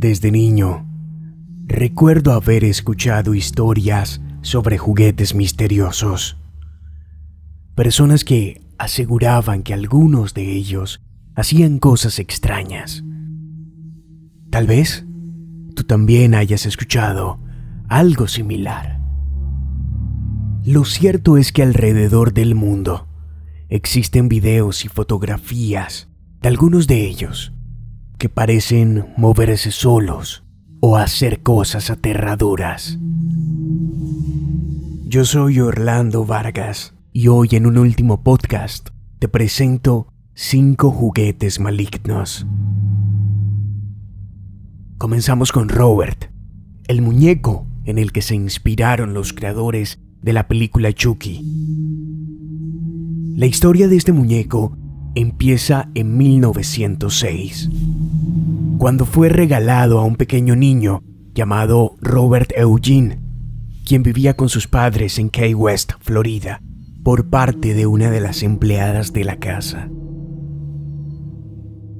Desde niño, recuerdo haber escuchado historias sobre juguetes misteriosos. Personas que aseguraban que algunos de ellos hacían cosas extrañas. Tal vez tú también hayas escuchado algo similar. Lo cierto es que alrededor del mundo existen videos y fotografías de algunos de ellos que parecen moverse solos o hacer cosas aterradoras. Yo soy Orlando Vargas y hoy en un último podcast te presento 5 juguetes malignos. Comenzamos con Robert, el muñeco en el que se inspiraron los creadores de la película Chucky. La historia de este muñeco empieza en 1906, cuando fue regalado a un pequeño niño llamado Robert Eugene, quien vivía con sus padres en Key West, Florida, por parte de una de las empleadas de la casa.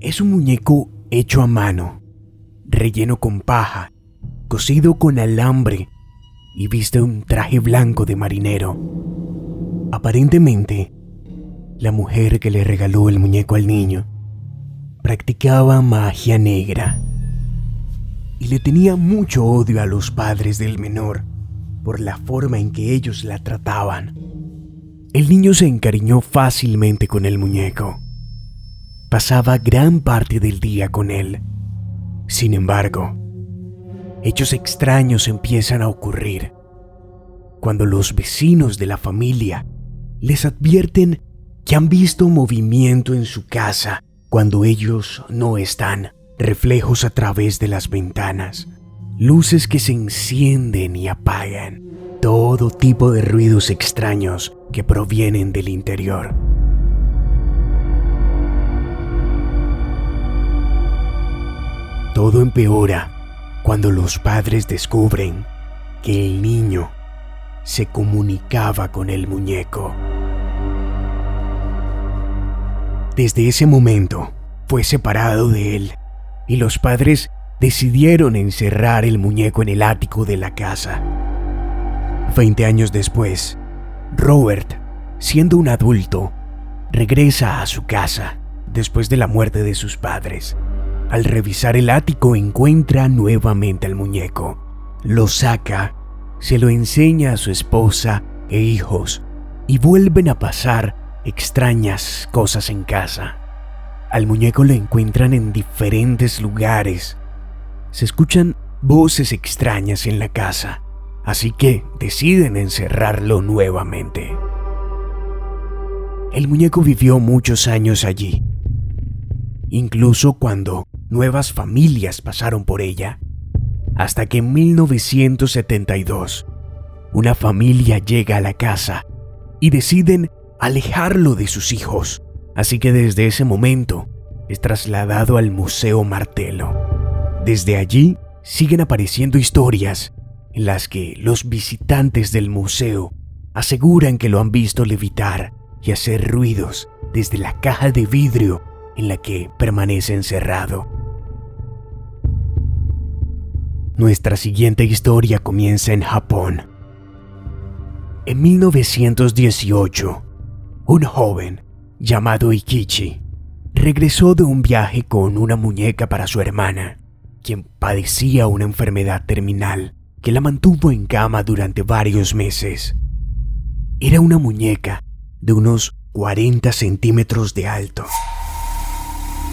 Es un muñeco hecho a mano, relleno con paja, cosido con alambre y viste un traje blanco de marinero. Aparentemente, la mujer que le regaló el muñeco al niño practicaba magia negra y le tenía mucho odio a los padres del menor por la forma en que ellos la trataban. El niño se encariñó fácilmente con el muñeco. Pasaba gran parte del día con él. Sin embargo, hechos extraños empiezan a ocurrir cuando los vecinos de la familia les advierten que han visto movimiento en su casa cuando ellos no están, reflejos a través de las ventanas, luces que se encienden y apagan, todo tipo de ruidos extraños que provienen del interior. Todo empeora cuando los padres descubren que el niño se comunicaba con el muñeco. Desde ese momento fue separado de él y los padres decidieron encerrar el muñeco en el ático de la casa. Veinte años después, Robert, siendo un adulto, regresa a su casa después de la muerte de sus padres. Al revisar el ático encuentra nuevamente al muñeco. Lo saca, se lo enseña a su esposa e hijos y vuelven a pasar extrañas cosas en casa. Al muñeco lo encuentran en diferentes lugares. Se escuchan voces extrañas en la casa, así que deciden encerrarlo nuevamente. El muñeco vivió muchos años allí, incluso cuando nuevas familias pasaron por ella, hasta que en 1972 una familia llega a la casa y deciden alejarlo de sus hijos. Así que desde ese momento es trasladado al Museo Martelo. Desde allí siguen apareciendo historias en las que los visitantes del museo aseguran que lo han visto levitar y hacer ruidos desde la caja de vidrio en la que permanece encerrado. Nuestra siguiente historia comienza en Japón. En 1918, un joven llamado Ikichi regresó de un viaje con una muñeca para su hermana, quien padecía una enfermedad terminal que la mantuvo en cama durante varios meses. Era una muñeca de unos 40 centímetros de alto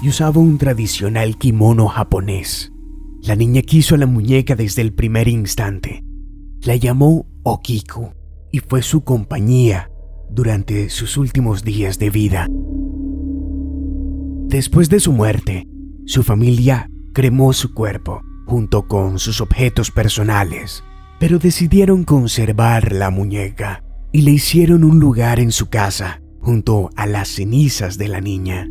y usaba un tradicional kimono japonés. La niña quiso a la muñeca desde el primer instante. La llamó Okiku y fue su compañía durante sus últimos días de vida. Después de su muerte, su familia cremó su cuerpo junto con sus objetos personales, pero decidieron conservar la muñeca y le hicieron un lugar en su casa junto a las cenizas de la niña.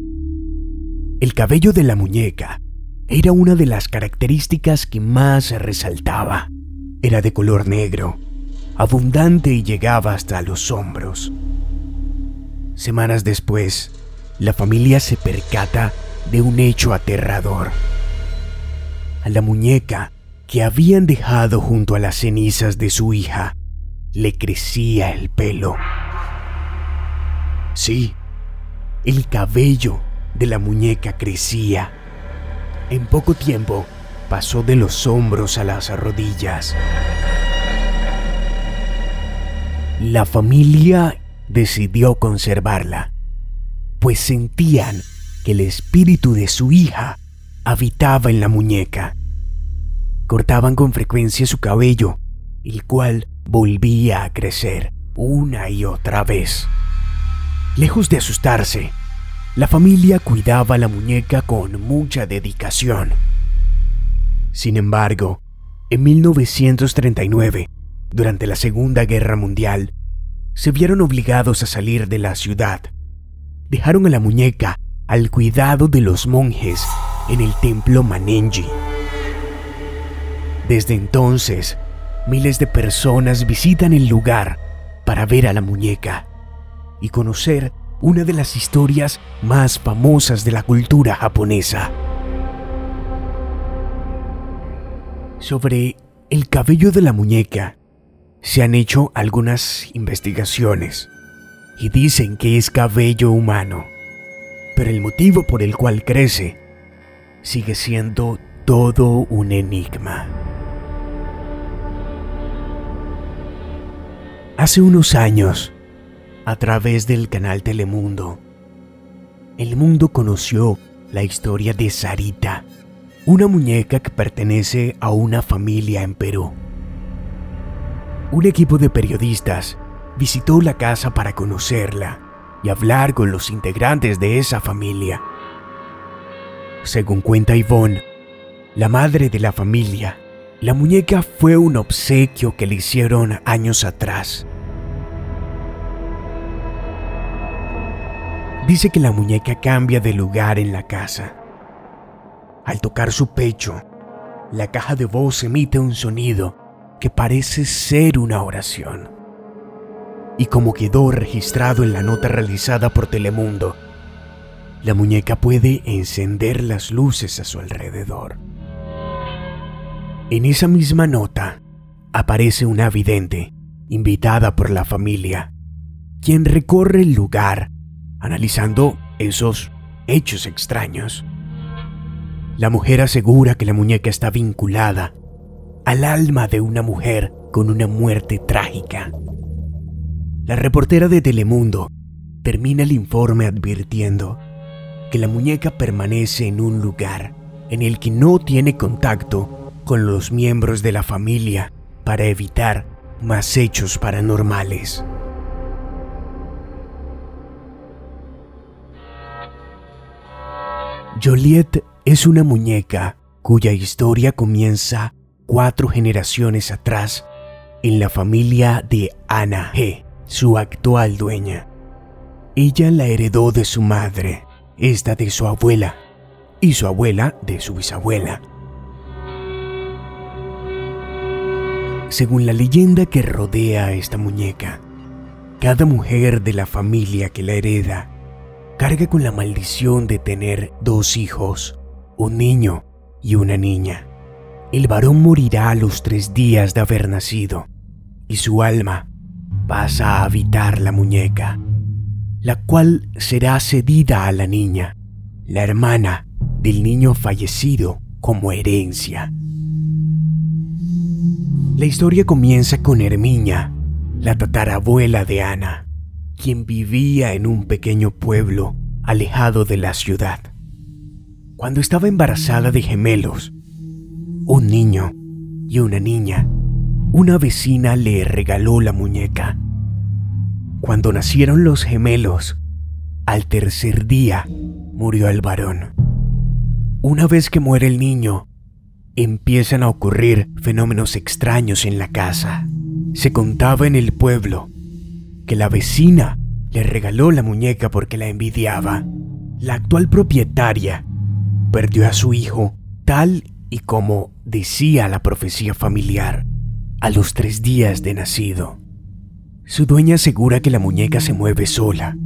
El cabello de la muñeca era una de las características que más resaltaba. Era de color negro, abundante y llegaba hasta los hombros. Semanas después, la familia se percata de un hecho aterrador. a la muñeca que habían dejado junto a las cenizas de su hija le crecía el pelo. Sí, el cabello de la muñeca crecía. En poco tiempo pasó de los hombros a las rodillas. La familia decidió conservarla, pues sentían que el espíritu de su hija habitaba en la muñeca. Cortaban con frecuencia su cabello, el cual volvía a crecer una y otra vez. Lejos de asustarse, la familia cuidaba la muñeca con mucha dedicación. Sin embargo, en 1939, durante la Segunda Guerra Mundial, se vieron obligados a salir de la ciudad. Dejaron a la muñeca al cuidado de los monjes en el templo Manenji. Desde entonces, miles de personas visitan el lugar para ver a la muñeca y conocer una de las historias más famosas de la cultura japonesa. Sobre el cabello de la muñeca se han hecho algunas investigaciones y dicen que es cabello humano, pero el motivo por el cual crece sigue siendo todo un enigma. Hace unos años, a través del canal Telemundo, el mundo conoció la historia de Sarita, una muñeca que pertenece a una familia en Perú. Un equipo de periodistas visitó la casa para conocerla y hablar con los integrantes de esa familia. Según cuenta Yvonne, la madre de la familia, la muñeca fue un obsequio que le hicieron años atrás. Dice que la muñeca cambia de lugar en la casa. Al tocar su pecho, la caja de voz emite un sonido que parece ser una oración. Y como quedó registrado en la nota realizada por Telemundo, la muñeca puede encender las luces a su alrededor. En esa misma nota aparece una vidente, invitada por la familia, quien recorre el lugar analizando esos hechos extraños. La mujer asegura que la muñeca está vinculada al alma de una mujer con una muerte trágica. La reportera de Telemundo termina el informe advirtiendo que la muñeca permanece en un lugar en el que no tiene contacto con los miembros de la familia para evitar más hechos paranormales. Joliet es una muñeca cuya historia comienza cuatro generaciones atrás en la familia de Ana G., su actual dueña. Ella la heredó de su madre, esta de su abuela y su abuela de su bisabuela. Según la leyenda que rodea a esta muñeca, cada mujer de la familia que la hereda carga con la maldición de tener dos hijos, un niño y una niña. El varón morirá a los tres días de haber nacido y su alma pasa a habitar la muñeca, la cual será cedida a la niña, la hermana del niño fallecido como herencia. La historia comienza con Herminia, la tatarabuela de Ana, quien vivía en un pequeño pueblo alejado de la ciudad. Cuando estaba embarazada de gemelos, un niño y una niña, una vecina le regaló la muñeca. Cuando nacieron los gemelos, al tercer día murió el varón. Una vez que muere el niño, empiezan a ocurrir fenómenos extraños en la casa. Se contaba en el pueblo que la vecina le regaló la muñeca porque la envidiaba. La actual propietaria perdió a su hijo tal y como decía la profecía familiar, a los tres días de nacido. Su dueña asegura que la muñeca se mueve sola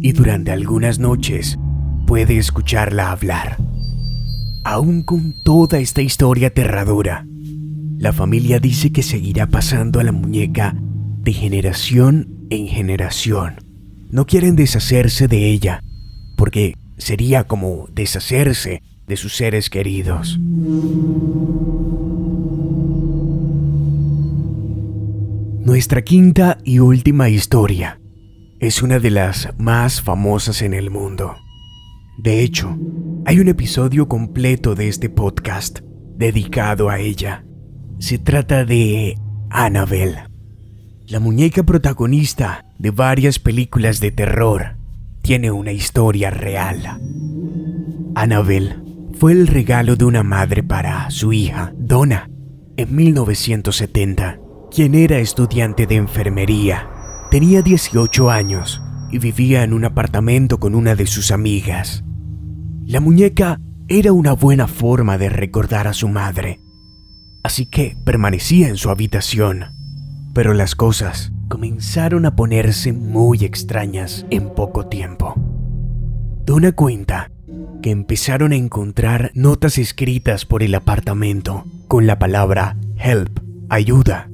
y durante algunas noches puede escucharla hablar. aún con toda esta historia aterradora, la familia dice que seguirá pasando a la muñeca de generación en generación. No quieren deshacerse de ella, porque sería como deshacerse de sus seres queridos. Nuestra quinta y última historia es una de las más famosas en el mundo. De hecho, hay un episodio completo de este podcast dedicado a ella. Se trata de Annabelle, la muñeca protagonista de varias películas de terror. Tiene una historia real. Annabelle fue el regalo de una madre para su hija, Donna, en 1970 quien era estudiante de enfermería. Tenía 18 años y vivía en un apartamento con una de sus amigas. La muñeca era una buena forma de recordar a su madre, así que permanecía en su habitación. Pero las cosas comenzaron a ponerse muy extrañas en poco tiempo. Dona cuenta que empezaron a encontrar notas escritas por el apartamento con la palabra help, ayuda,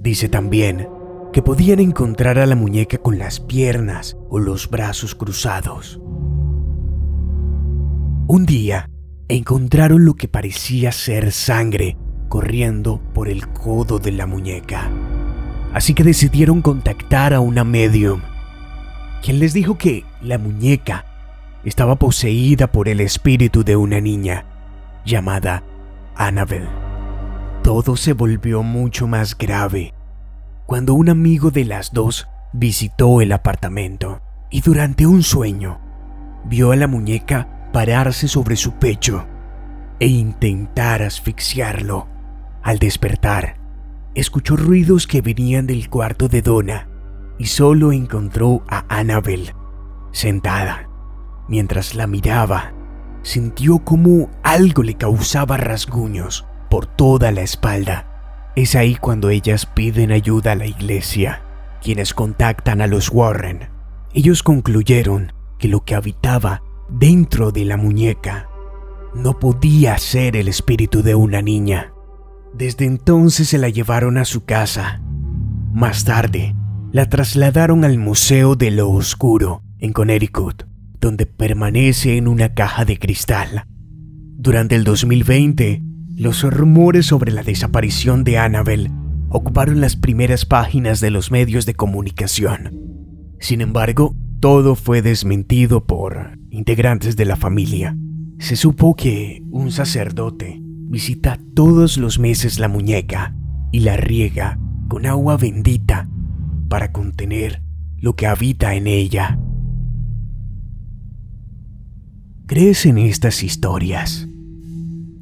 Dice también que podían encontrar a la muñeca con las piernas o los brazos cruzados. Un día, encontraron lo que parecía ser sangre corriendo por el codo de la muñeca. Así que decidieron contactar a una medium, quien les dijo que la muñeca estaba poseída por el espíritu de una niña llamada Annabelle todo se volvió mucho más grave cuando un amigo de las dos visitó el apartamento y durante un sueño vio a la muñeca pararse sobre su pecho e intentar asfixiarlo. Al despertar, escuchó ruidos que venían del cuarto de Donna y solo encontró a Annabel sentada. Mientras la miraba, sintió como algo le causaba rasguños por toda la espalda. Es ahí cuando ellas piden ayuda a la iglesia, quienes contactan a los Warren. Ellos concluyeron que lo que habitaba dentro de la muñeca no podía ser el espíritu de una niña. Desde entonces se la llevaron a su casa. Más tarde, la trasladaron al Museo de lo Oscuro en Connecticut, donde permanece en una caja de cristal. Durante el 2020, los rumores sobre la desaparición de Annabel ocuparon las primeras páginas de los medios de comunicación. Sin embargo, todo fue desmentido por integrantes de la familia. Se supo que un sacerdote visita todos los meses la muñeca y la riega con agua bendita para contener lo que habita en ella. ¿Crees en estas historias?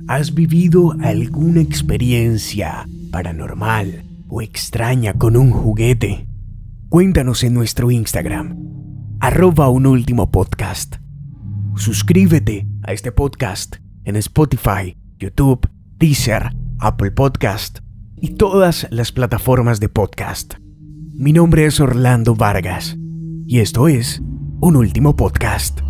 ¿Has vivido alguna experiencia paranormal o extraña con un juguete? Cuéntanos en nuestro Instagram, arroba un último podcast. Suscríbete a este podcast en Spotify, YouTube, Deezer, Apple Podcast y todas las plataformas de podcast. Mi nombre es Orlando Vargas y esto es Un Último Podcast.